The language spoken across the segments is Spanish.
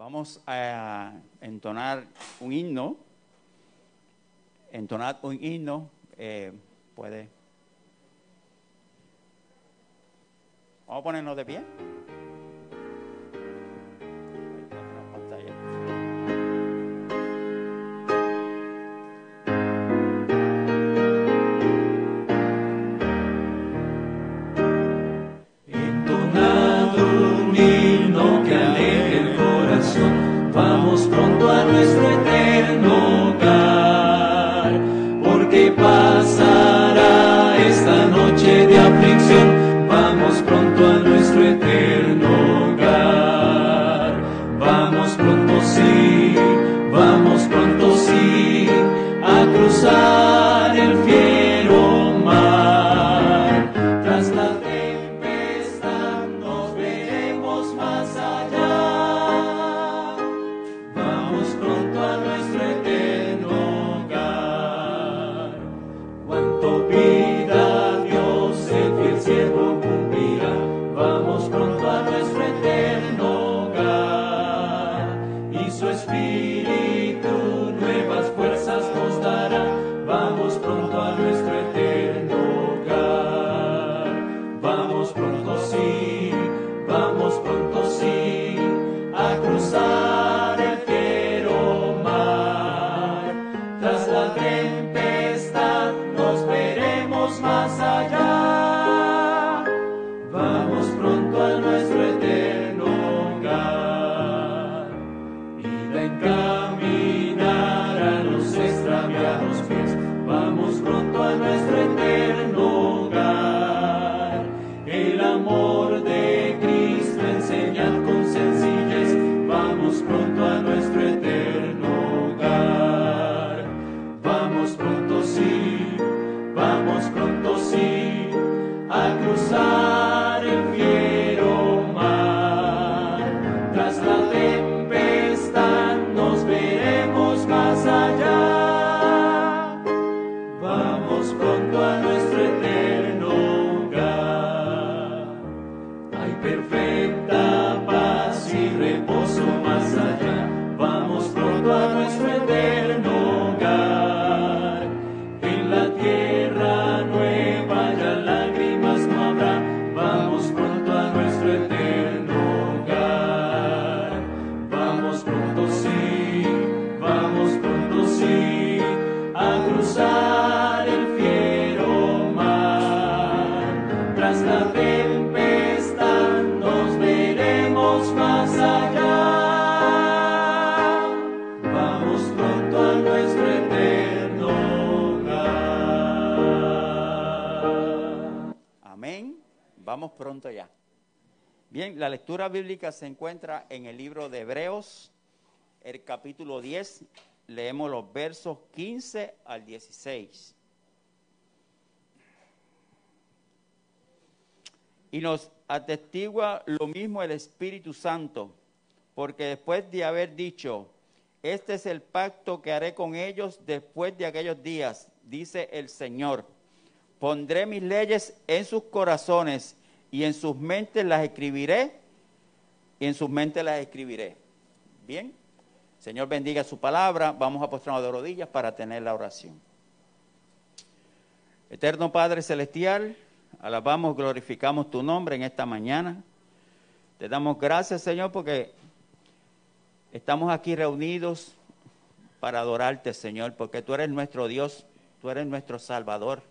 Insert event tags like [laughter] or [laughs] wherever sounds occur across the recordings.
Vamos a entonar un himno. Entonar un himno. Eh, puede. Vamos a ponernos de pie. Lectura bíblica se encuentra en el libro de Hebreos, el capítulo 10. Leemos los versos 15 al 16. Y nos atestigua lo mismo el Espíritu Santo, porque después de haber dicho, este es el pacto que haré con ellos después de aquellos días, dice el Señor. Pondré mis leyes en sus corazones y en sus mentes las escribiré y en sus mentes las escribiré. Bien, Señor bendiga su palabra. Vamos a postrarnos de rodillas para tener la oración. Eterno Padre Celestial, alabamos, glorificamos tu nombre en esta mañana. Te damos gracias, Señor, porque estamos aquí reunidos para adorarte, Señor, porque tú eres nuestro Dios, tú eres nuestro Salvador,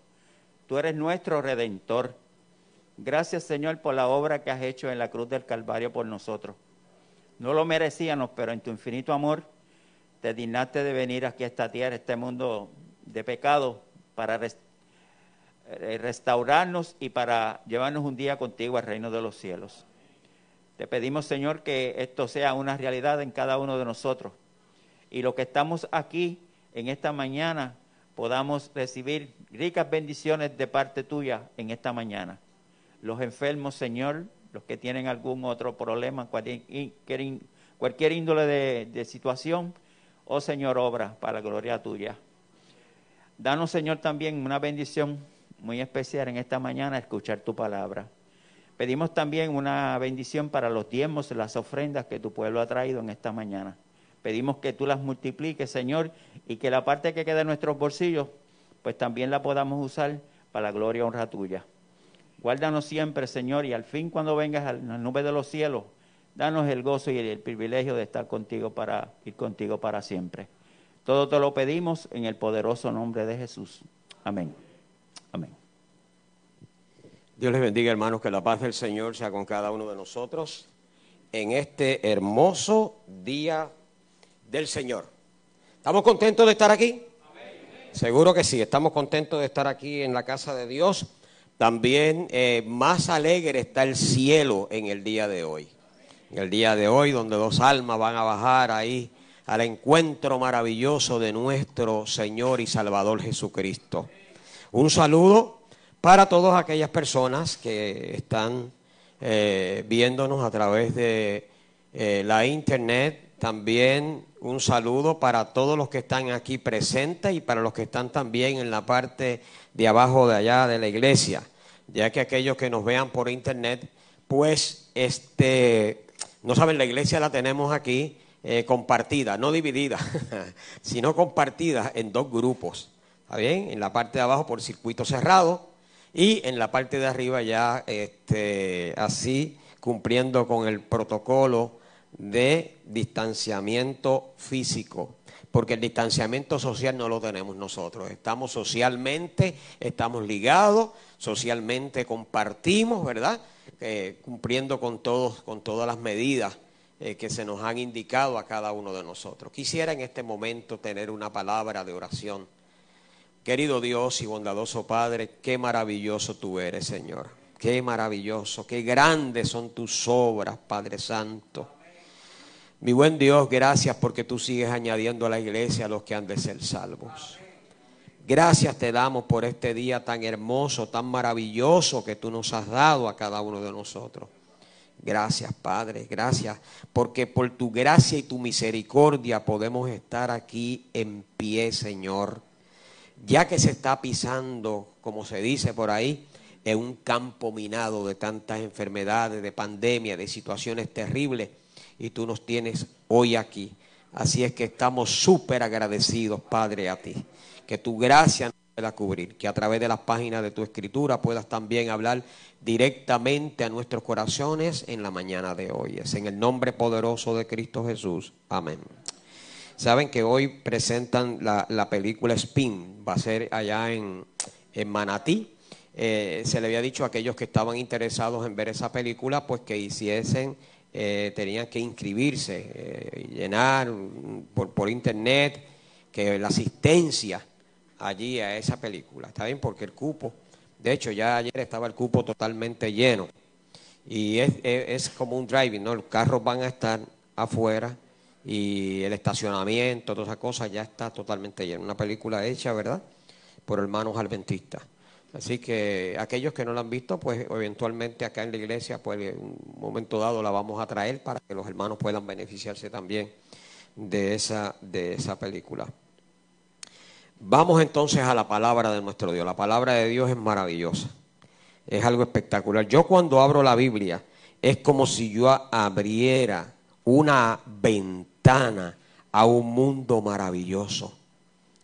tú eres nuestro Redentor. Gracias Señor por la obra que has hecho en la cruz del Calvario por nosotros. No lo merecíamos, pero en tu infinito amor te dignaste de venir aquí a esta tierra, este mundo de pecado, para eh, restaurarnos y para llevarnos un día contigo al reino de los cielos. Te pedimos, Señor, que esto sea una realidad en cada uno de nosotros. Y lo que estamos aquí en esta mañana podamos recibir ricas bendiciones de parte tuya en esta mañana los enfermos, Señor, los que tienen algún otro problema, cualquier, índole de, situación, oh Señor, obra para la gloria tuya. Danos, Señor, también una bendición muy especial en esta mañana, escuchar tu palabra. Pedimos también una bendición para los diezmos, las ofrendas que tu pueblo ha traído en esta mañana. Pedimos que tú las multipliques, Señor, y que la parte que queda en nuestros bolsillos, pues también la podamos usar para la gloria y honra tuya. Guárdanos siempre, Señor, y al fin cuando vengas a la nube de los cielos, danos el gozo y el privilegio de estar contigo para ir contigo para siempre. Todo te lo pedimos en el poderoso nombre de Jesús. Amén. Amén. Dios les bendiga, hermanos, que la paz del Señor sea con cada uno de nosotros en este hermoso día del Señor. ¿Estamos contentos de estar aquí? Seguro que sí, estamos contentos de estar aquí en la casa de Dios. También eh, más alegre está el cielo en el día de hoy. En el día de hoy, donde dos almas van a bajar ahí al encuentro maravilloso de nuestro Señor y Salvador Jesucristo. Un saludo para todas aquellas personas que están eh, viéndonos a través de eh, la internet. También un saludo para todos los que están aquí presentes y para los que están también en la parte de abajo de allá de la iglesia, ya que aquellos que nos vean por internet, pues este, no saben, la iglesia la tenemos aquí eh, compartida, no dividida, [laughs] sino compartida en dos grupos. ¿Está bien? En la parte de abajo por circuito cerrado y en la parte de arriba ya este, así cumpliendo con el protocolo de distanciamiento físico, porque el distanciamiento social no lo tenemos nosotros. Estamos socialmente, estamos ligados, socialmente compartimos, ¿verdad? Eh, cumpliendo con todos, con todas las medidas eh, que se nos han indicado a cada uno de nosotros. Quisiera en este momento tener una palabra de oración. Querido Dios y bondadoso Padre, qué maravilloso tú eres, Señor. Qué maravilloso, qué grandes son tus obras, Padre Santo. Mi buen Dios, gracias porque tú sigues añadiendo a la iglesia a los que han de ser salvos. Gracias te damos por este día tan hermoso, tan maravilloso que tú nos has dado a cada uno de nosotros. Gracias, Padre, gracias, porque por tu gracia y tu misericordia podemos estar aquí en pie, Señor. Ya que se está pisando, como se dice por ahí, en un campo minado de tantas enfermedades, de pandemia, de situaciones terribles, y tú nos tienes hoy aquí. Así es que estamos súper agradecidos, Padre, a ti. Que tu gracia nos pueda cubrir, que a través de las páginas de tu escritura puedas también hablar directamente a nuestros corazones en la mañana de hoy. Es en el nombre poderoso de Cristo Jesús. Amén. Saben que hoy presentan la, película Spin, va a ser allá en, Manatí. Eh, se le había dicho a aquellos que estaban interesados en ver esa película, pues que hiciesen, eh, tenían que inscribirse, eh, llenar por, por internet, que la asistencia allí a esa película, ¿está bien? Porque el cupo de hecho, ya ayer estaba el cupo totalmente lleno. Y es, como un driving, ¿no? Los carros van a estar afuera y el estacionamiento, todas esas cosas ya está totalmente lleno. Una película hecha, ¿verdad? Por hermanos adventistas. Así que aquellos que no la han visto, pues eventualmente acá en la iglesia, pues en un momento dado la vamos a traer para que los hermanos puedan beneficiarse también de esa, de esa película. Vamos entonces a la palabra de nuestro Dios. La palabra de Dios es maravillosa. Es algo espectacular. Yo cuando abro la Biblia es como si yo abriera una ventana a un mundo maravilloso,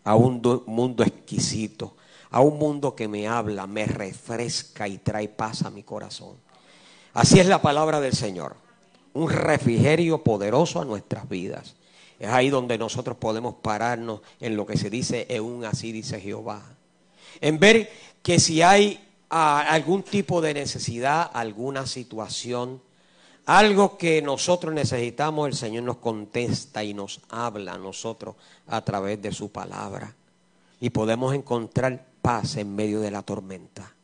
a un mundo exquisito, a un mundo que me habla, me refresca y trae paz a mi corazón. Así es la palabra del Señor, un refrigerio poderoso a nuestras vidas. Es ahí donde nosotros podemos pararnos en lo que se dice, un así dice Jehová. En ver que si hay ah, algún tipo de necesidad, alguna situación, algo que nosotros necesitamos, el Señor nos contesta y nos habla a nosotros a través de su palabra. Y podemos encontrar en medio de la tormenta.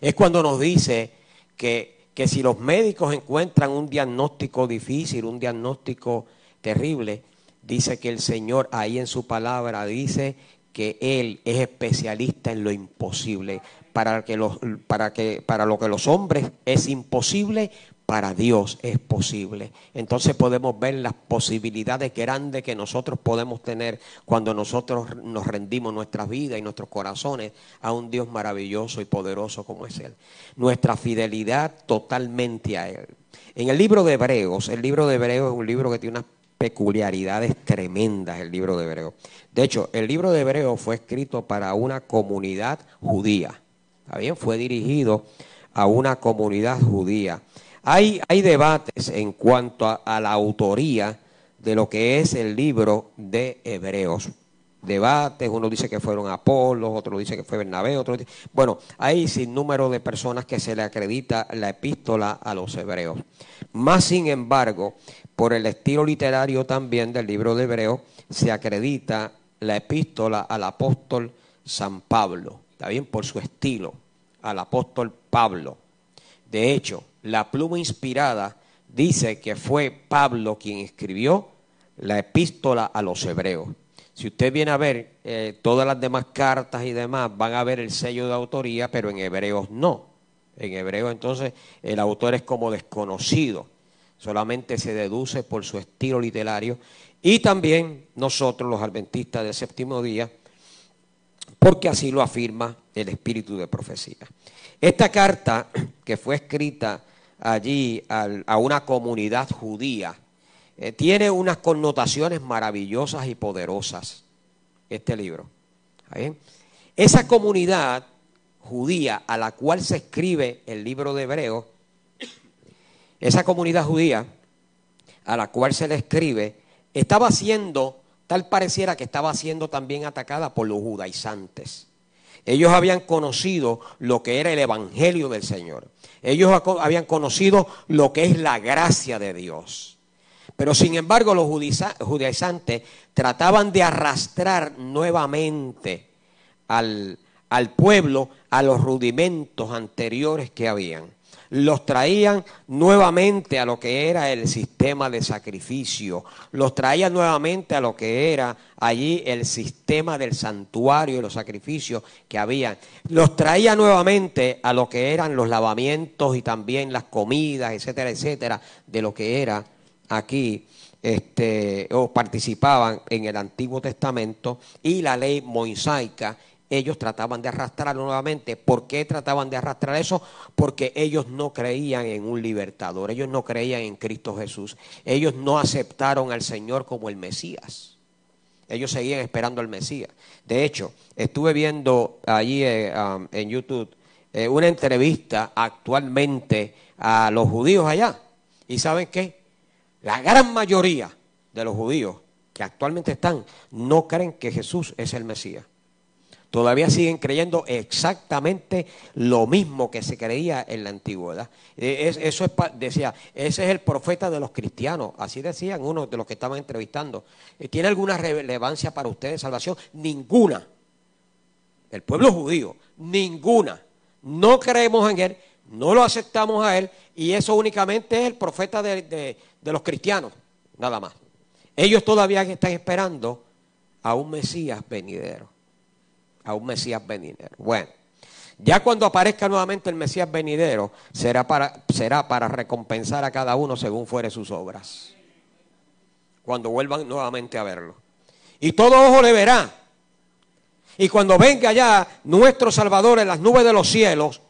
Es cuando nos dice que, que si los médicos encuentran un diagnóstico difícil, un diagnóstico terrible, dice que el Señor ahí en su palabra dice que Él es especialista en lo imposible. Para, que los, para, que, para lo que los hombres es imposible, para Dios es posible. Entonces podemos ver las posibilidades grandes que nosotros podemos tener cuando nosotros nos rendimos nuestra vida y nuestros corazones a un Dios maravilloso y poderoso como es Él. Nuestra fidelidad totalmente a Él. En el libro de Hebreos, el libro de Hebreos es un libro que tiene unas peculiaridades tremendas, el libro de Hebreos. De hecho, el libro de Hebreos fue escrito para una comunidad judía. ¿Está bien? Fue dirigido a una comunidad judía. Hay, hay debates en cuanto a, la autoría de lo que es el libro de Hebreos debates, uno dice que fueron Apolo, otro dice que fue Bernabé, otro dice... Bueno, hay sin número de personas que se le acredita la epístola a los hebreos. Más sin embargo, por el estilo literario también del libro de Hebreos, se acredita la epístola al apóstol San Pablo, ¿está bien? Por su estilo, al apóstol Pablo. De hecho, la pluma inspirada dice que fue Pablo quien escribió la epístola a los hebreos. Si usted viene a ver eh, todas las demás cartas y demás, van a ver el sello de autoría, pero en hebreos no. En hebreos entonces el autor es como desconocido, solamente se deduce por su estilo literario. Y también nosotros, los adventistas del séptimo día, porque así lo afirma el espíritu de profecía. Esta carta que fue escrita allí a una comunidad judía, eh, tiene unas connotaciones maravillosas y poderosas, este libro. Esa comunidad judía a la cual se escribe el libro de Hebreo, esa comunidad judía a la cual se le escribe, estaba siendo, tal pareciera que estaba siendo también atacada por los judaizantes. Ellos habían conocido lo que era el Evangelio del Señor. Ellos habían conocido lo que es la gracia de Dios. Pero sin embargo los judaizantes trataban de arrastrar nuevamente al, al pueblo a los rudimentos anteriores que habían los traían nuevamente a lo que era el sistema de sacrificio, los traían nuevamente a lo que era allí el sistema del santuario y los sacrificios que había, los traía nuevamente a lo que eran los lavamientos y también las comidas, etcétera, etcétera, de lo que era aquí este, o participaban en el Antiguo Testamento y la ley mosaica ellos trataban de arrastrarlo nuevamente. ¿Por qué trataban de arrastrar eso? Porque ellos no creían en un libertador, ellos no creían en Cristo Jesús, ellos no aceptaron al Señor como el Mesías. Ellos seguían esperando al Mesías. De hecho, estuve viendo allí eh, um, en YouTube eh, una entrevista actualmente a los judíos allá. ¿Y saben qué? La gran mayoría de los judíos que actualmente están no creen que Jesús es el Mesías. Todavía siguen creyendo exactamente lo mismo que se creía en la antigüedad. Eh, eso es, decía, ese es el profeta de los cristianos. Así decían uno de los que estaban entrevistando. Eh, ¿Tiene alguna relevancia para ustedes salvación? Ninguna. El pueblo judío, ninguna. No creemos en él, no lo aceptamos a él y eso únicamente es el profeta de, de los cristianos, nada más. Ellos todavía están esperando a un Mesías venidero a un Mesías venidero. Bueno, ya cuando aparezca nuevamente el Mesías venidero, será para, será para recompensar a cada uno según fuere sus obras. Cuando vuelvan nuevamente a verlo. Y todo ojo le verá. Y cuando venga ya nuestro Salvador en las nubes de los cielos,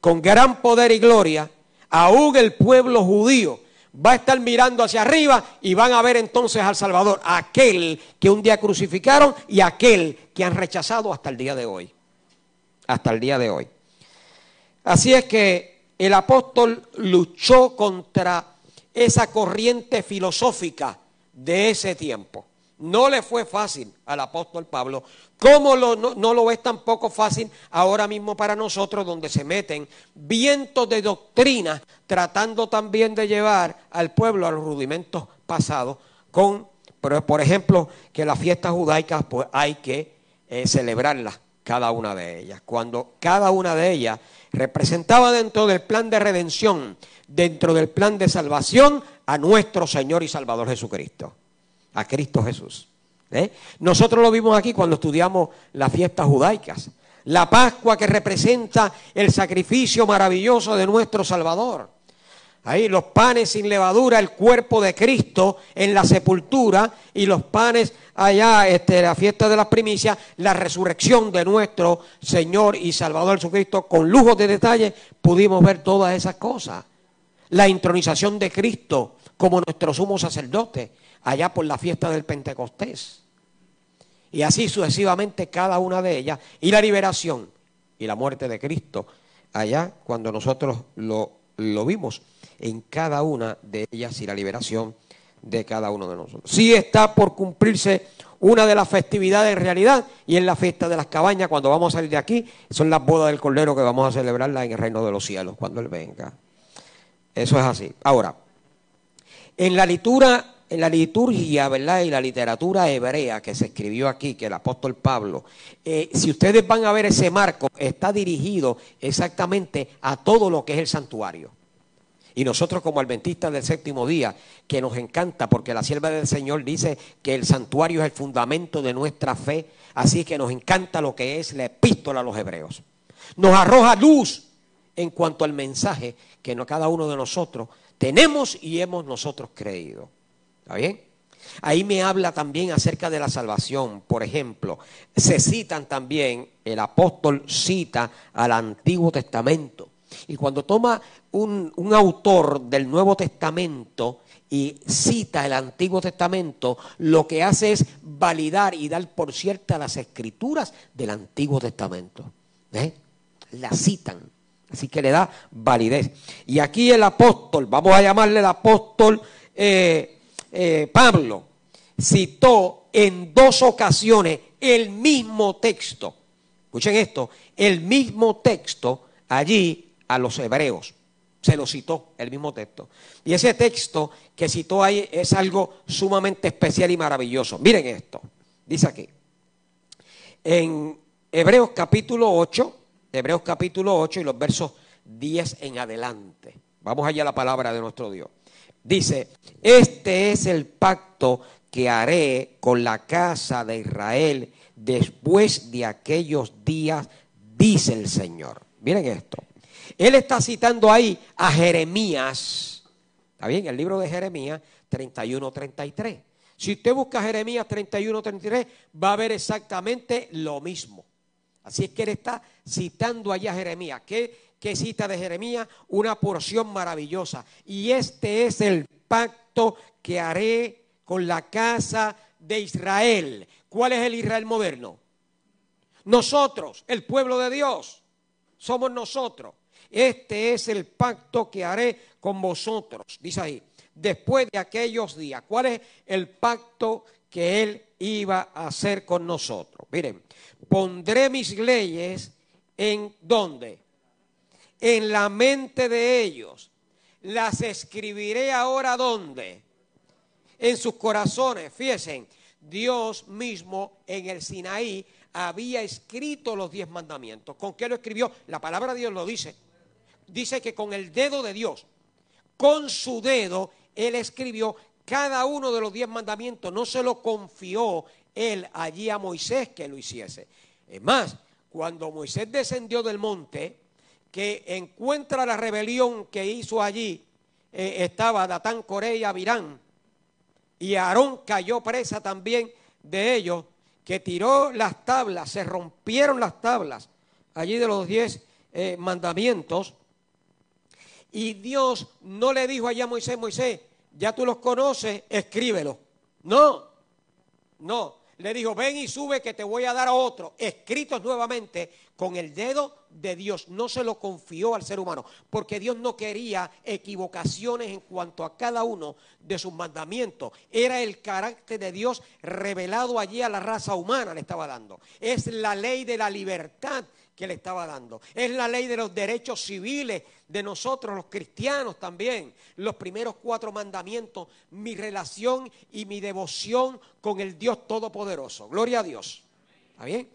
con gran poder y gloria, aún el pueblo judío va a estar mirando hacia arriba y van a ver entonces al Salvador, aquel que un día crucificaron y aquel que han rechazado hasta el día de hoy. Hasta el día de hoy. Así es que el apóstol luchó contra esa corriente filosófica de ese tiempo. No le fue fácil al apóstol Pablo, como no, no, lo es tampoco fácil ahora mismo para nosotros, donde se meten vientos de doctrina, tratando también de llevar al pueblo a los rudimentos pasados, con, por ejemplo, que las fiestas judaicas pues hay que eh, celebrarlas, cada una de ellas, cuando cada una de ellas representaba dentro del plan de redención, dentro del plan de salvación, a nuestro Señor y Salvador Jesucristo a Cristo Jesús. ¿eh? Nosotros lo vimos aquí cuando estudiamos las fiestas judaicas. La Pascua que representa el sacrificio maravilloso de nuestro Salvador. Ahí los panes sin levadura, el cuerpo de Cristo en la sepultura y los panes allá, este, la fiesta de las primicias, la resurrección de nuestro Señor y Salvador Jesucristo, con lujos de detalle pudimos ver todas esas cosas. La intronización de Cristo como nuestro sumo sacerdote, allá por la fiesta del Pentecostés. Y así sucesivamente cada una de ellas. Y la liberación y la muerte de Cristo, allá cuando nosotros lo, vimos en cada una de ellas y la liberación de cada uno de nosotros. Sí está por cumplirse una de las festividades en realidad y en la fiesta de las cabañas cuando vamos a salir de aquí, son las bodas del Cordero que vamos a celebrarla en el reino de los cielos cuando Él venga. Eso es así. Ahora, en la liturgia, en la liturgia, ¿verdad? Y la literatura hebrea que se escribió aquí, que el apóstol Pablo, eh, si ustedes van a ver ese marco, está dirigido exactamente a todo lo que es el santuario. Y nosotros como adventistas del séptimo día, que nos encanta porque la sierva del Señor dice que el santuario es el fundamento de nuestra fe, así que nos encanta lo que es la epístola a los hebreos. Nos arroja luz en cuanto al mensaje que cada uno de nosotros tenemos y hemos nosotros creído. ¿Está bien? Ahí me habla también acerca de la salvación. Por ejemplo, se citan también, el apóstol cita al Antiguo Testamento. Y cuando toma un, autor del Nuevo Testamento y cita el Antiguo Testamento, lo que hace es validar y dar por cierta las escrituras del Antiguo Testamento. ¿Eh? La citan. Así que le da validez. Y aquí el apóstol, vamos a llamarle el apóstol eh, eh, Pablo, citó en dos ocasiones el mismo texto. Escuchen esto, el mismo texto allí a los hebreos. Se lo citó el mismo texto. Y ese texto que citó ahí es algo sumamente especial y maravilloso. Miren esto. Dice aquí. En Hebreos capítulo 8, Hebreos capítulo 8 y los versos 10 en adelante. Vamos allá a la palabra de nuestro Dios. Dice, este es el pacto que haré con la casa de Israel después de aquellos días, dice el Señor. Miren esto. Él está citando ahí a Jeremías. ¿Está bien? El libro de Jeremías 31-33. Si usted busca Jeremías 31-33, va a ver exactamente lo mismo. Así es que él está citando allá a Jeremías. ¿Qué, ¿Qué cita de Jeremías? Una porción maravillosa. Y este es el pacto que haré con la casa de Israel. ¿Cuál es el Israel moderno? Nosotros, el pueblo de Dios. Somos nosotros. Este es el pacto que haré con vosotros. Dice ahí, después de aquellos días. ¿Cuál es el pacto que él iba a hacer con nosotros? Miren, pondré mis leyes en dónde? En la mente de ellos. Las escribiré ahora dónde? En sus corazones. Fíjense, Dios mismo en el Sinaí había escrito los diez mandamientos. ¿Con qué lo escribió? La palabra de Dios lo dice dice que con el dedo de Dios, con su dedo, él escribió cada uno de los diez mandamientos. No se lo confió él allí a Moisés que lo hiciese. Es más, cuando Moisés descendió del monte, que encuentra la rebelión que hizo allí, eh, estaba Datán, Corea y Abirán, y Aarón cayó presa también de ellos, que tiró las tablas, se rompieron las tablas allí de los diez eh, mandamientos, y Dios no le dijo allá a Moisés, Moisés, ya tú los conoces, escríbelo. No, no. Le dijo, ven y sube que te voy a dar a otro, escritos nuevamente con el dedo de Dios. No se lo confió al ser humano, porque Dios no quería equivocaciones en cuanto a cada uno de sus mandamientos. Era el carácter de Dios revelado allí a la raza humana, le estaba dando. Es la ley de la libertad que le estaba dando. Es la ley de los derechos civiles de nosotros, los cristianos también. Los primeros cuatro mandamientos, mi relación y mi devoción con el Dios Todopoderoso. Gloria a Dios. ¿Está bien?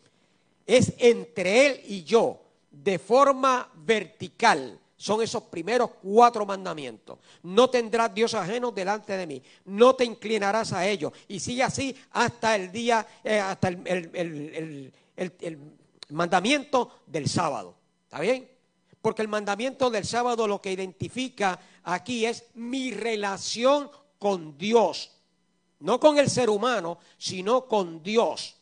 Es entre Él y yo, de forma vertical. Son esos primeros cuatro mandamientos. No tendrás Dios ajeno delante de mí. No te inclinarás a ellos. Y sigue así hasta el día, eh, hasta el mandamiento del sábado. ¿Está bien? Porque el mandamiento del sábado lo que identifica aquí es mi relación con Dios. No con el ser humano, sino con Dios.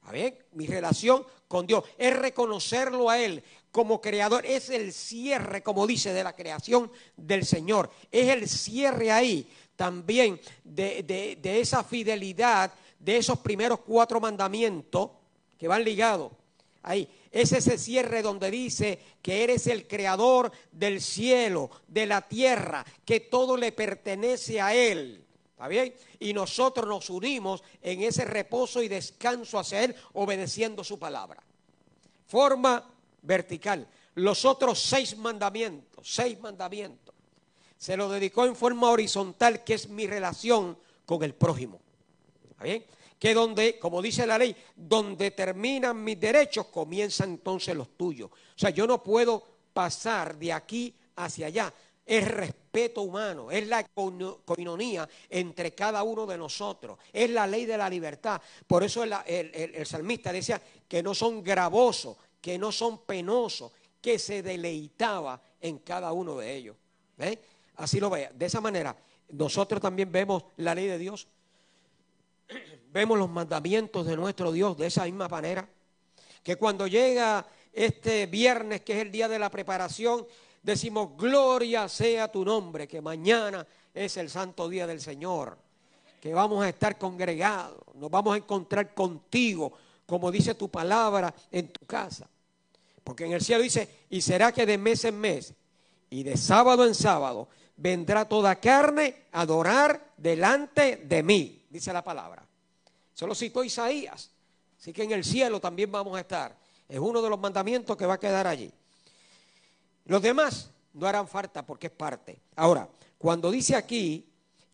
¿Está bien? Mi relación con Dios es reconocerlo a Él como creador. Es el cierre, como dice, de la creación del Señor. Es el cierre ahí también de, de esa fidelidad de esos primeros cuatro mandamientos que van ligados ahí. Es ese cierre donde dice que eres el creador del cielo, de la tierra, que todo le pertenece a Él. ¿Está bien? Y nosotros nos unimos en ese reposo y descanso hacia Él, obedeciendo su palabra. Forma vertical. Los otros seis mandamientos, seis mandamientos, se lo dedicó en forma horizontal, que es mi relación con el prójimo. ¿Está bien? Que donde, como dice la ley, donde terminan mis derechos, comienzan entonces los tuyos. O sea, yo no puedo pasar de aquí hacia allá. Es respeto humano, es la coinonía entre cada uno de nosotros, es la ley de la libertad. Por eso el, salmista decía que no son gravosos, que no son penosos, que se deleitaba en cada uno de ellos. Así lo vea. De esa manera, nosotros también vemos la ley de Dios vemos los mandamientos de nuestro Dios de esa misma manera. Que cuando llega este viernes, que es el día de la preparación, decimos, gloria sea tu nombre, que mañana es el santo día del Señor, que vamos a estar congregados, nos vamos a encontrar contigo, como dice tu palabra, en tu casa. Porque en el cielo dice, y será que de mes en mes y de sábado en sábado vendrá toda carne a adorar delante de mí, dice la palabra. Solo citó Isaías. Así que en el cielo también vamos a estar. Es uno de los mandamientos que va a quedar allí. Los demás no harán falta porque es parte. Ahora, cuando dice aquí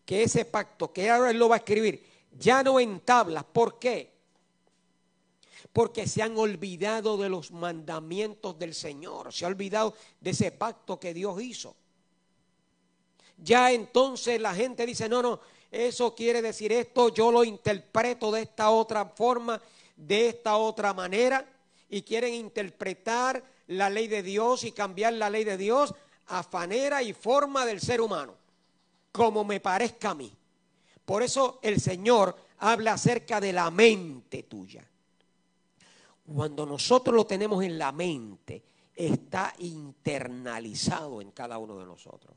que ese pacto, que ahora él lo va a escribir, ya no en tablas, ¿por qué? Porque se han olvidado de los mandamientos del Señor, se ha olvidado de ese pacto que Dios hizo. Ya entonces la gente dice, no, no, eso quiere decir esto, yo lo interpreto de esta otra forma, de esta otra manera, y quieren interpretar la ley de Dios y cambiar la ley de Dios a manera y forma del ser humano, como me parezca a mí. Por eso el Señor habla acerca de la mente tuya. Cuando nosotros lo tenemos en la mente, está internalizado en cada uno de nosotros.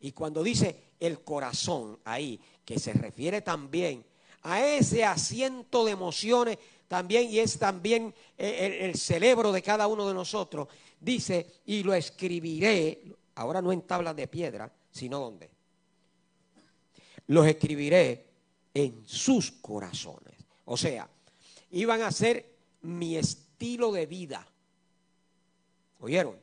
Y cuando dice el corazón ahí, que se refiere también a ese asiento de emociones también y es también eh, el, cerebro de cada uno de nosotros, dice, y lo escribiré, ahora no en tablas de piedra, sino donde. Los escribiré en sus corazones. O sea, iban a ser mi estilo de vida. ¿Oyeron?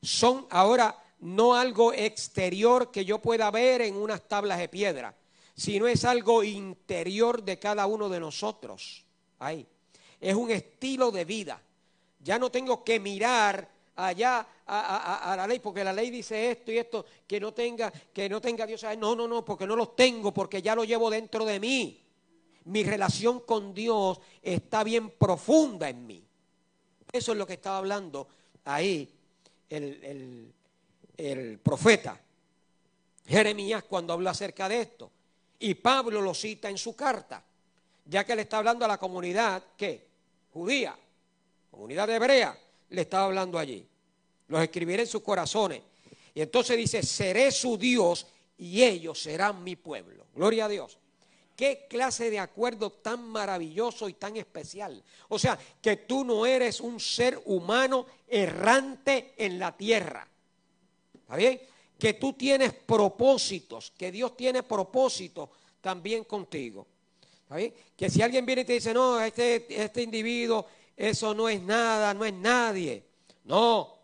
Son ahora no algo exterior que yo pueda ver en unas tablas de piedra, sino es algo interior de cada uno de nosotros. Ahí. Es un estilo de vida. Ya no tengo que mirar allá a, la ley, porque la ley dice esto y esto, que no tenga, que no tenga Dios. No, no, no, porque no los tengo, porque ya lo llevo dentro de mí. Mi relación con Dios está bien profunda en mí. Eso es lo que estaba hablando ahí el el profeta Jeremías cuando habla acerca de esto. Y Pablo lo cita en su carta, ya que le está hablando a la comunidad, ¿qué? Judía, comunidad hebrea, le estaba hablando allí. Los escribiré en sus corazones. Y entonces dice, seré su Dios y ellos serán mi pueblo. Gloria a Dios. Qué clase de acuerdo tan maravilloso y tan especial. O sea, que tú no eres un ser humano errante en la tierra. ¿Está bien? Que tú tienes propósitos, que Dios tiene propósitos también contigo. Que si alguien viene y te dice, no, este, este individuo, eso no es nada, no es nadie. No.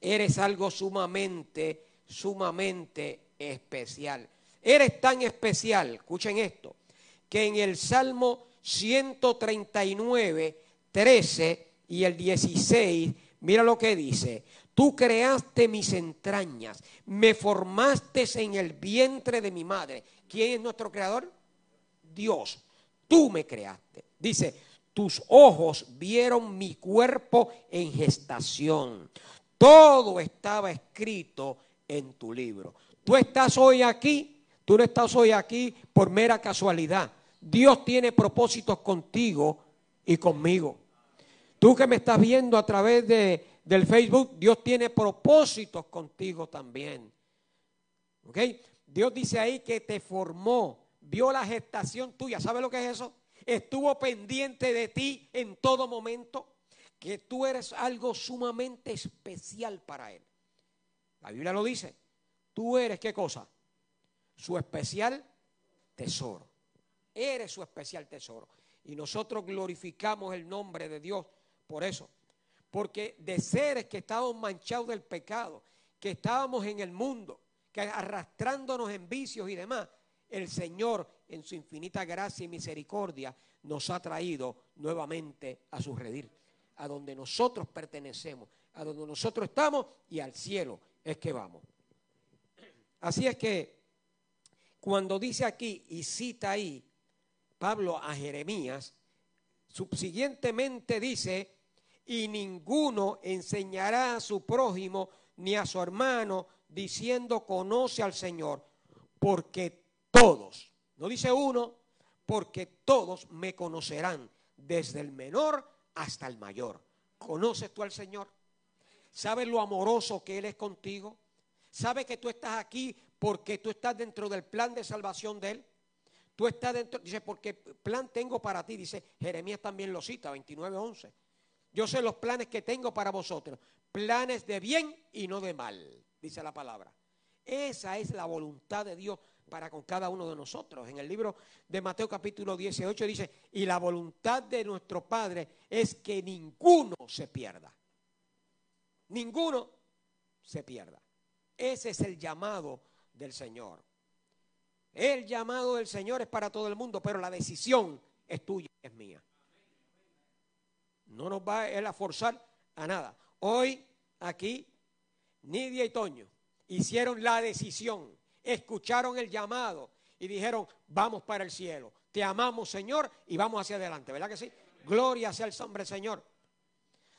Eres algo sumamente, sumamente especial. Eres tan especial, escuchen esto, que en el Salmo 139, 13 y el 16, mira lo que dice. Tú creaste mis entrañas, me formaste en el vientre de mi madre. ¿Quién es nuestro creador? Dios. Tú me creaste. Dice, tus ojos vieron mi cuerpo en gestación. Todo estaba escrito en tu libro. Tú estás hoy aquí, tú no estás hoy aquí por mera casualidad. Dios tiene propósitos contigo y conmigo. Tú que me estás viendo a través de, del Facebook, Dios tiene propósitos contigo también. ¿Ok? Dios dice ahí que te formó, vio la gestación tuya. ¿Sabe lo que es eso? Estuvo pendiente de ti en todo momento, que tú eres algo sumamente especial para Él. La Biblia lo dice. Tú eres qué cosa? Su especial tesoro. Eres su especial tesoro. Y nosotros glorificamos el nombre de Dios por eso. Porque de seres que estábamos manchados del pecado, que estábamos en el mundo, que arrastrándonos en vicios y demás, el Señor en su infinita gracia y misericordia nos ha traído nuevamente a su redir, a donde nosotros pertenecemos, a donde nosotros estamos y al cielo es que vamos. Así es que cuando dice aquí y cita ahí Pablo a Jeremías, subsiguientemente dice, y ninguno enseñará a su prójimo ni a su hermano diciendo conoce al Señor, porque todos, no dice uno, porque todos me conocerán, desde el menor hasta el mayor. ¿Conoces tú al Señor? ¿Sabes lo amoroso que Él es contigo? ¿Sabes que tú estás aquí porque tú estás dentro del plan de salvación de Él? Tú estás dentro, dice, porque plan tengo para ti, dice Jeremías también lo cita, 29.11. Yo sé los planes que tengo para vosotros, planes de bien y no de mal dice la palabra. Esa es la voluntad de Dios para con cada uno de nosotros. En el libro de Mateo capítulo 18 dice, y la voluntad de nuestro Padre es que ninguno se pierda. Ninguno se pierda. Ese es el llamado del Señor. El llamado del Señor es para todo el mundo, pero la decisión es tuya, es mía. No nos va él a forzar a nada. Hoy aquí Nidia y Toño hicieron la decisión, escucharon el llamado y dijeron, vamos para el cielo. Te amamos, Señor, y vamos hacia adelante, ¿verdad que sí? Gloria sea el nombre Señor.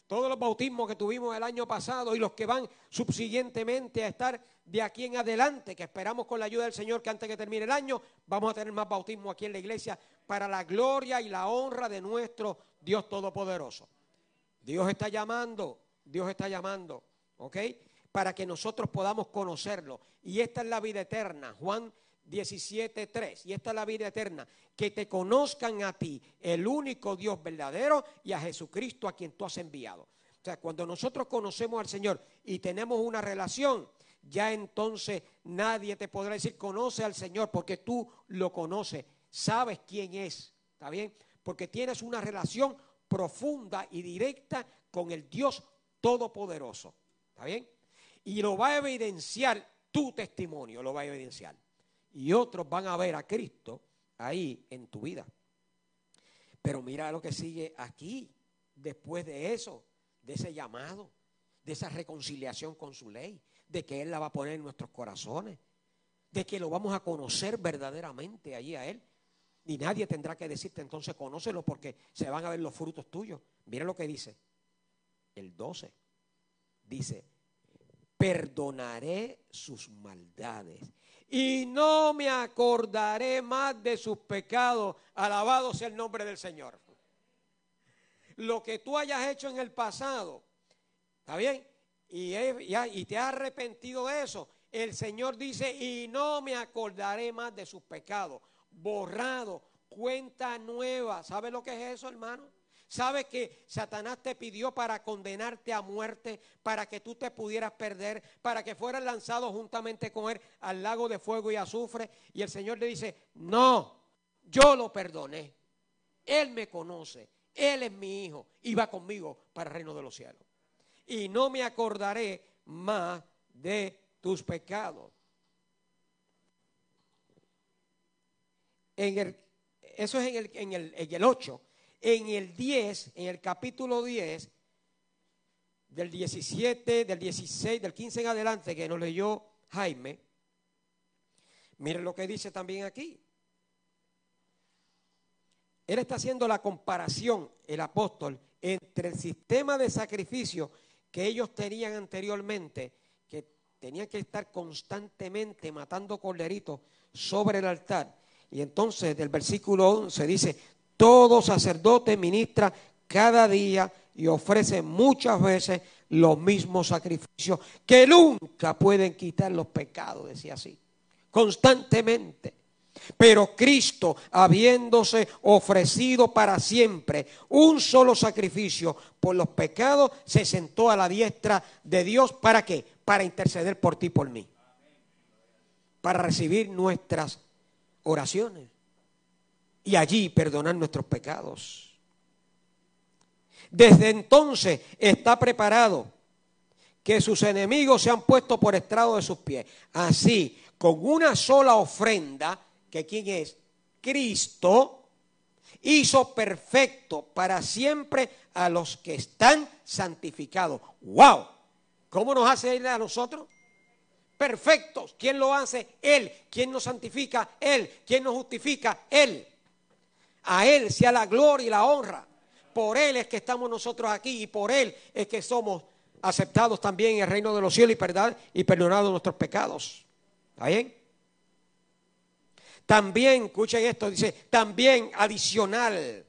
Todos los bautismos que tuvimos el año pasado y los que van subsiguientemente a estar de aquí en adelante, que esperamos con la ayuda del Señor que antes que termine el año, vamos a tener más bautismo aquí en la iglesia para la gloria y la honra de nuestro Dios Todopoderoso. Dios está llamando, Dios está llamando, ¿ok? para que nosotros podamos conocerlo. Y esta es la vida eterna, Juan 17, 3. Y esta es la vida eterna, que te conozcan a ti, el único Dios verdadero, y a Jesucristo a quien tú has enviado. O sea, cuando nosotros conocemos al Señor y tenemos una relación, ya entonces nadie te podrá decir, conoce al Señor, porque tú lo conoces, sabes quién es, ¿está bien? Porque tienes una relación profunda y directa con el Dios Todopoderoso, ¿está bien? y lo va a evidenciar tu testimonio, lo va a evidenciar. Y otros van a ver a Cristo ahí en tu vida. Pero mira lo que sigue aquí, después de eso, de ese llamado, de esa reconciliación con su ley, de que Él la va a poner en nuestros corazones, de que lo vamos a conocer verdaderamente allí a Él. Y nadie tendrá que decirte entonces conócelo porque se van a ver los frutos tuyos. Mira lo que dice. El 12. Dice, perdonaré sus maldades y no me acordaré más de sus pecados. Alabado sea el nombre del Señor. Lo que tú hayas hecho en el pasado, ¿está bien? Y, y te has arrepentido de eso. El Señor dice, y no me acordaré más de sus pecados. Borrado, cuenta nueva. ¿Sabe lo que es eso, hermano? ¿Sabe que Satanás te pidió para condenarte a muerte, para que tú te pudieras perder, para que fueras lanzado juntamente con él al lago de fuego y azufre? Y el Señor le dice, no, yo lo perdoné. Él me conoce, Él es mi hijo y va conmigo para el reino de los cielos. Y no me acordaré más de tus pecados. En el, eso es en el, en en el 8 en el 10, en el capítulo 10, del 17, del 16, del 15 en adelante, que nos leyó Jaime, miren lo que dice también aquí. él está haciendo la comparación, el apóstol, entre el sistema de sacrificio que ellos tenían anteriormente, que tenían que estar constantemente matando corderitos sobre el altar. Y entonces del versículo 11 dice, todo sacerdote ministra cada día y ofrece muchas veces los mismos sacrificios que nunca pueden quitar los pecados, decía así, constantemente. Pero Cristo, habiéndose ofrecido para siempre un solo sacrificio por los pecados, se sentó a la diestra de Dios. ¿Para qué? Para interceder por ti y por mí. Para recibir nuestras oraciones. Y allí perdonar nuestros pecados. Desde entonces está preparado que sus enemigos se han puesto por estrado de sus pies. Así, con una sola ofrenda, que quién es Cristo, hizo perfecto para siempre a los que están santificados. ¡Wow! ¿Cómo nos hace él a nosotros? Perfectos. ¿Quién lo hace? Él. ¿Quién nos santifica? Él. ¿Quién nos justifica? Él. A Él sea la gloria y la honra. Por Él es que estamos nosotros aquí y por Él es que somos aceptados también en el reino de los cielos y, y perdonados nuestros pecados. ¿Está bien? También, escuchen esto, dice, también adicional.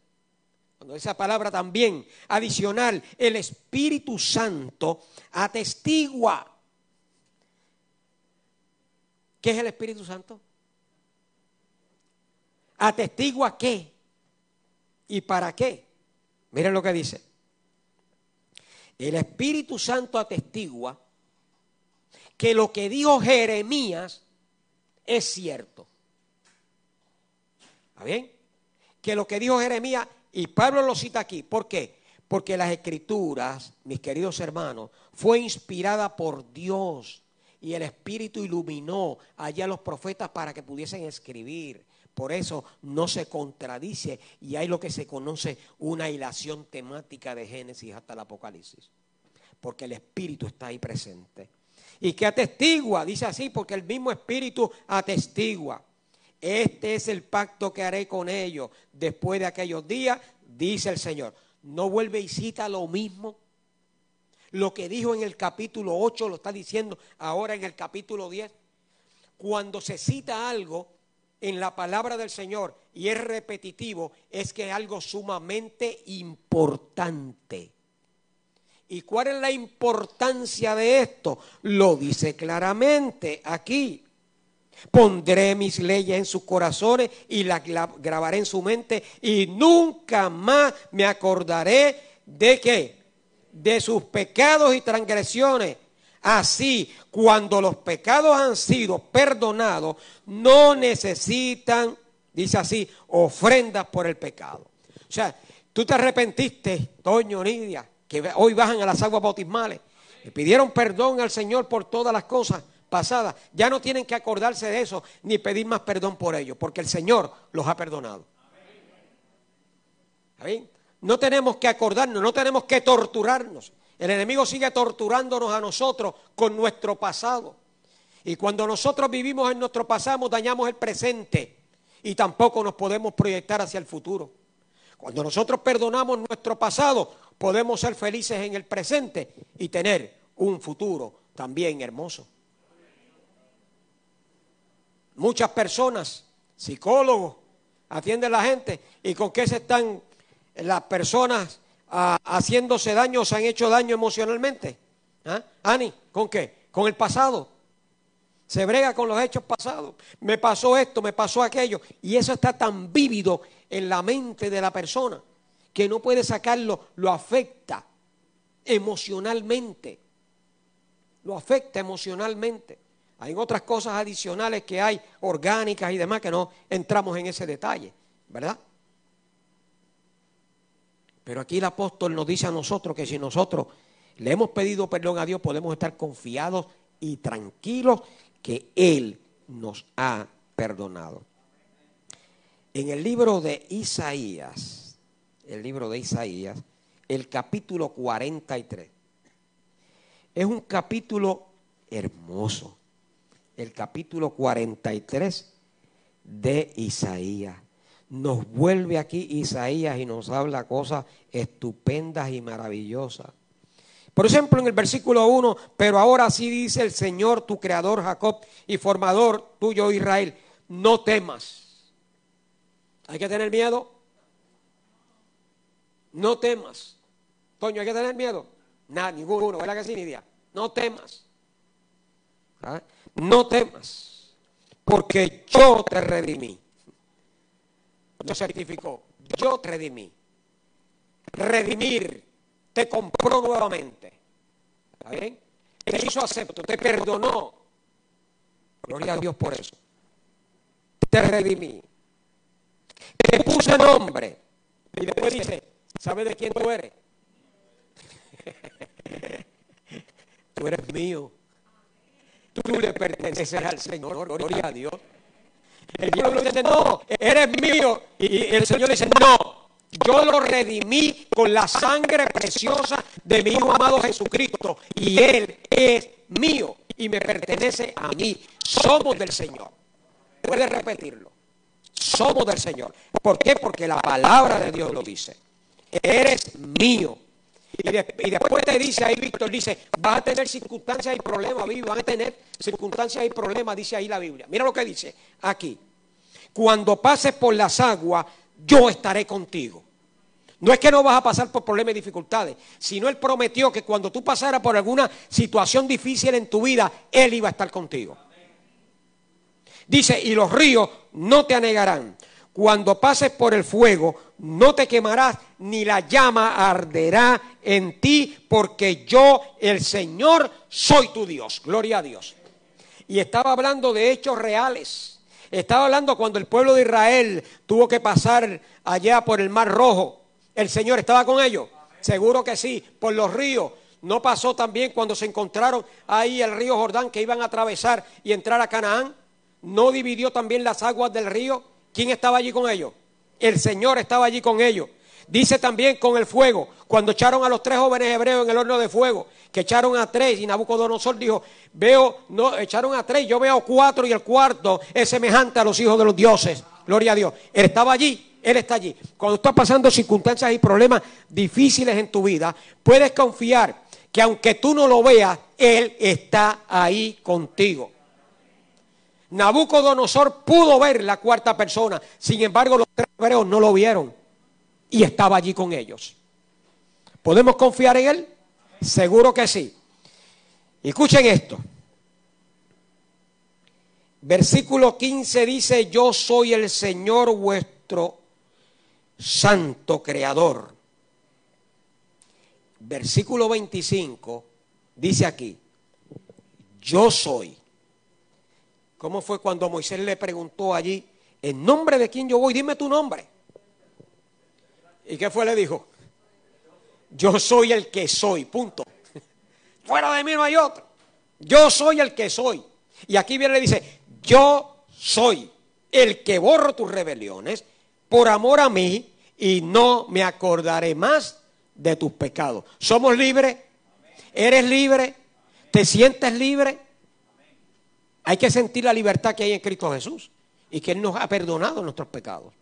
Cuando esa palabra también, adicional, el Espíritu Santo atestigua. ¿Qué es el Espíritu Santo? ¿Atestigua qué? ¿Y para qué? Miren lo que dice. El Espíritu Santo atestigua que lo que dijo Jeremías es cierto. ¿Está bien? Que lo que dijo Jeremías, y Pablo lo cita aquí, ¿por qué? Porque las escrituras, mis queridos hermanos, fue inspirada por Dios y el Espíritu iluminó allá a los profetas para que pudiesen escribir. Por eso no se contradice y hay lo que se conoce una hilación temática de Génesis hasta el Apocalipsis. Porque el Espíritu está ahí presente. Y que atestigua, dice así, porque el mismo Espíritu atestigua. Este es el pacto que haré con ellos después de aquellos días, dice el Señor. No vuelve y cita lo mismo. Lo que dijo en el capítulo 8 lo está diciendo ahora en el capítulo 10. Cuando se cita algo en la palabra del Señor y es repetitivo, es que es algo sumamente importante. ¿Y cuál es la importancia de esto? Lo dice claramente aquí. Pondré mis leyes en sus corazones y las grabaré en su mente y nunca más me acordaré de qué? De sus pecados y transgresiones. Así, cuando los pecados han sido perdonados, no necesitan, dice así, ofrendas por el pecado. O sea, tú te arrepentiste, Toño Nidia, que hoy bajan a las aguas bautismales y pidieron perdón al Señor por todas las cosas pasada, ya no tienen que acordarse de eso ni pedir más perdón por ello, porque el Señor los ha perdonado. No tenemos que acordarnos, no tenemos que torturarnos. El enemigo sigue torturándonos a nosotros con nuestro pasado. Y cuando nosotros vivimos en nuestro pasado, dañamos el presente y tampoco nos podemos proyectar hacia el futuro. Cuando nosotros perdonamos nuestro pasado, podemos ser felices en el presente y tener un futuro también hermoso. Muchas personas, psicólogos, atienden a la gente y con qué se están las personas ah, haciéndose daño, se han hecho daño emocionalmente. ¿Ah? Ani, ¿con qué? Con el pasado. Se brega con los hechos pasados. Me pasó esto, me pasó aquello. Y eso está tan vívido en la mente de la persona que no puede sacarlo, lo afecta emocionalmente. Lo afecta emocionalmente. Hay otras cosas adicionales que hay, orgánicas y demás, que no entramos en ese detalle, ¿verdad? Pero aquí el apóstol nos dice a nosotros que si nosotros le hemos pedido perdón a Dios, podemos estar confiados y tranquilos que Él nos ha perdonado. En el libro de Isaías, el libro de Isaías, el capítulo 43, es un capítulo hermoso el capítulo 43 de Isaías, nos vuelve aquí Isaías y nos habla cosas estupendas y maravillosas. Por ejemplo, en el versículo 1, pero ahora sí dice el Señor, tu creador Jacob y formador tuyo Israel, no temas. ¿Hay que tener miedo? No temas. Toño, ¿hay que tener miedo? Nada, ninguno, ¿verdad que sí, Nidia? No temas. ¿Ah? No temas, porque yo te redimí. Yo certificó, yo te redimí. Redimir, te compró nuevamente. ¿Está bien? Te hizo acepto, te perdonó. Gloria a Dios por eso. Te redimí. Te puse nombre. Y después dice, ¿sabes de quién tú eres? [laughs] tú eres mío. Tú le perteneces al Señor, gloria a Dios. El diablo dice, no, eres mío. Y el Señor dice, no, yo lo redimí con la sangre preciosa de mi Hijo amado Jesucristo. Y Él es mío y me pertenece a mí. Somos del Señor. Puede repetirlo. Somos del Señor. ¿Por qué? Porque la palabra de Dios lo dice. Eres mío. Y, después te dice ahí, Víctor, dice, vas a tener circunstancias y problemas, Vivi, van a tener circunstancias y problemas, dice ahí la Biblia. Mira lo que dice aquí. Cuando pases por las aguas, yo estaré contigo. No es que no vas a pasar por problemas y dificultades, sino Él prometió que cuando tú pasaras por alguna situación difícil en tu vida, Él iba a estar contigo. Dice, y los ríos no te anegarán. Cuando pases por el fuego, no te quemarás, ni la llama arderá en ti, porque yo, el Señor, soy tu Dios. Gloria a Dios. Y estaba hablando de hechos reales. Estaba hablando cuando el pueblo de Israel tuvo que pasar allá por el Mar Rojo. ¿El Señor estaba con ellos? Seguro que sí, por los ríos. ¿No pasó también cuando se encontraron ahí el río Jordán que iban a atravesar y entrar a Canaán? ¿No dividió también las aguas del río? ¿Quién estaba allí con ellos? El Señor estaba allí con ellos. Dice también con el fuego, cuando echaron a los tres jóvenes hebreos en el horno de fuego, que echaron a tres y Nabucodonosor dijo, veo, no, echaron a tres, yo veo cuatro y el cuarto es semejante a los hijos de los dioses. Gloria a Dios. Él estaba allí, Él está allí. Cuando estás pasando circunstancias y problemas difíciles en tu vida, puedes confiar que aunque tú no lo veas, Él está ahí contigo. Nabucodonosor pudo ver la cuarta persona, sin embargo los tres hebreos no lo vieron y estaba allí con ellos. ¿Podemos confiar en él? Seguro que sí. Escuchen esto. Versículo 15 dice, yo soy el Señor vuestro santo creador. Versículo 25 dice aquí, yo soy ¿Cómo fue cuando Moisés le preguntó allí, en nombre de quién yo voy? Dime tu nombre. ¿Y qué fue? Le dijo, yo soy el que soy, punto. [laughs] Fuera de mí no hay otro. Yo soy el que soy. Y aquí viene y le dice, yo soy el que borro tus rebeliones por amor a mí y no me acordaré más de tus pecados. ¿Somos libres? ¿Eres libre? ¿Te sientes libre? Hay que sentir la libertad que hay en Cristo Jesús y que Él nos ha perdonado nuestros pecados.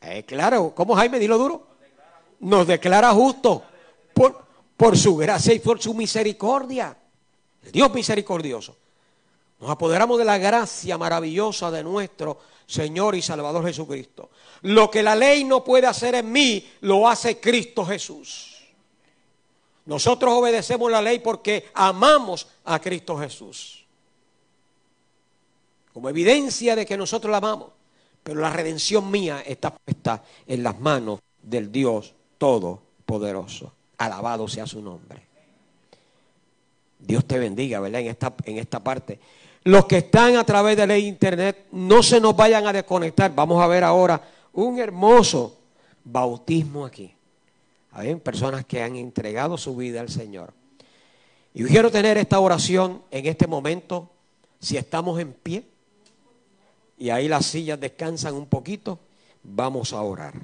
Eh, claro, ¿cómo Jaime? Dilo duro. Nos declara justo por, por su gracia y por su misericordia. Dios misericordioso. Nos apoderamos de la gracia maravillosa de nuestro Señor y Salvador Jesucristo. Lo que la ley no puede hacer en mí, lo hace Cristo Jesús. Nosotros obedecemos la ley porque amamos a Cristo Jesús como evidencia de que nosotros la amamos. Pero la redención mía está puesta en las manos del Dios Todopoderoso. Alabado sea su nombre. Dios te bendiga, ¿verdad? En esta, en esta parte. Los que están a través de la internet, no se nos vayan a desconectar. Vamos a ver ahora un hermoso bautismo aquí. Hay personas que han entregado su vida al Señor. Y quiero tener esta oración en este momento, si estamos en pie y ahí las sillas descansan un poquito, vamos a orar.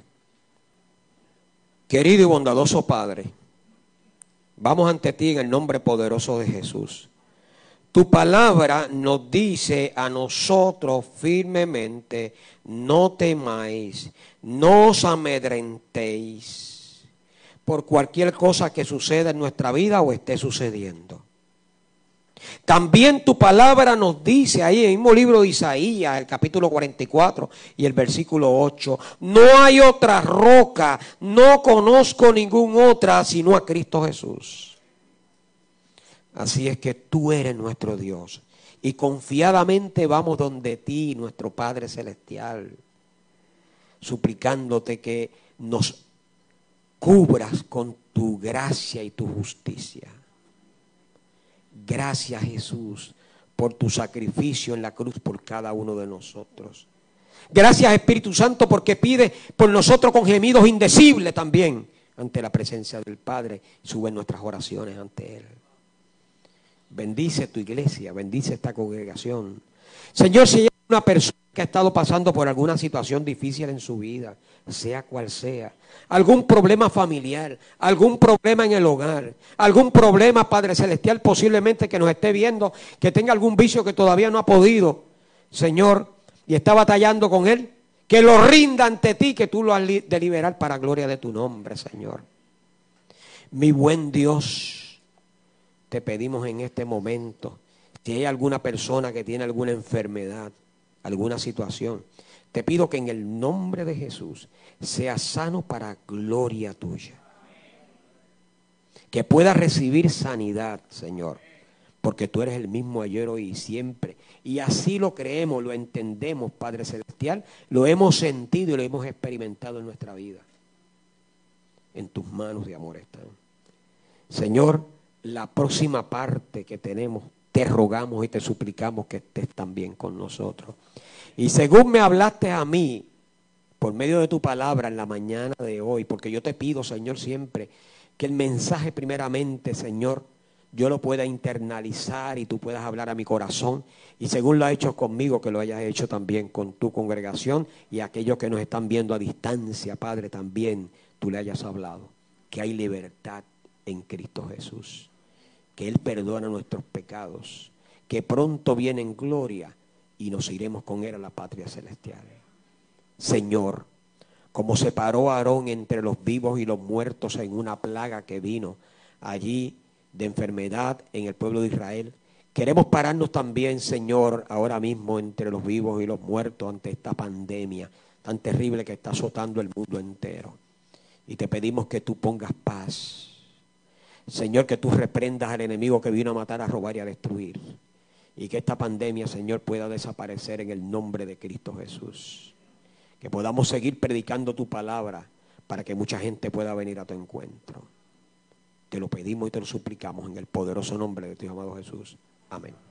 Querido y bondadoso Padre, vamos ante ti en el nombre poderoso de Jesús. Tu palabra nos dice a nosotros firmemente, no temáis, no os amedrentéis por cualquier cosa que suceda en nuestra vida o esté sucediendo. También tu palabra nos dice ahí en el mismo libro de Isaías, el capítulo 44 y el versículo 8, no hay otra roca, no conozco ninguna otra sino a Cristo Jesús. Así es que tú eres nuestro Dios y confiadamente vamos donde ti, nuestro Padre Celestial, suplicándote que nos cubras con tu gracia y tu justicia. Gracias Jesús por tu sacrificio en la cruz por cada uno de nosotros. Gracias Espíritu Santo porque pide por nosotros con gemidos indecibles también ante la presencia del Padre. Suben nuestras oraciones ante Él. Bendice tu iglesia, bendice esta congregación. Señor, si hay una persona que ha estado pasando por alguna situación difícil en su vida, sea cual sea, algún problema familiar, algún problema en el hogar, algún problema, Padre Celestial, posiblemente que nos esté viendo, que tenga algún vicio que todavía no ha podido, Señor, y está batallando con él, que lo rinda ante ti, que tú lo has de liberar para gloria de tu nombre, Señor. Mi buen Dios, te pedimos en este momento, si hay alguna persona que tiene alguna enfermedad, alguna situación, te pido que en el nombre de Jesús sea sano para gloria tuya. Que pueda recibir sanidad, Señor, porque tú eres el mismo ayer, hoy y siempre. Y así lo creemos, lo entendemos, Padre Celestial, lo hemos sentido y lo hemos experimentado en nuestra vida. En tus manos de amor están. Señor, la próxima parte que tenemos te rogamos y te suplicamos que estés también con nosotros. Y según me hablaste a mí, por medio de tu palabra en la mañana de hoy, porque yo te pido, Señor, siempre que el mensaje primeramente, Señor, yo lo pueda internalizar y tú puedas hablar a mi corazón. Y según lo has hecho conmigo, que lo hayas hecho también con tu congregación y aquellos que nos están viendo a distancia, Padre, también tú le hayas hablado. Que hay libertad en Cristo Jesús que Él perdona nuestros pecados, que pronto viene en gloria y nos iremos con Él a la patria celestial. Señor, como separó Aarón entre los vivos y los muertos en una plaga que vino allí de enfermedad en el pueblo de Israel, queremos pararnos también, Señor, ahora mismo entre los vivos y los muertos ante esta pandemia tan terrible que está azotando el mundo entero. Y te pedimos que tú pongas paz Señor, que tú reprendas al enemigo que vino a matar, a robar y a destruir. Y que esta pandemia, Señor, pueda desaparecer en el nombre de Cristo Jesús. Que podamos seguir predicando tu palabra para que mucha gente pueda venir a tu encuentro. Te lo pedimos y te lo suplicamos en el poderoso nombre de tu amado Jesús. Amén.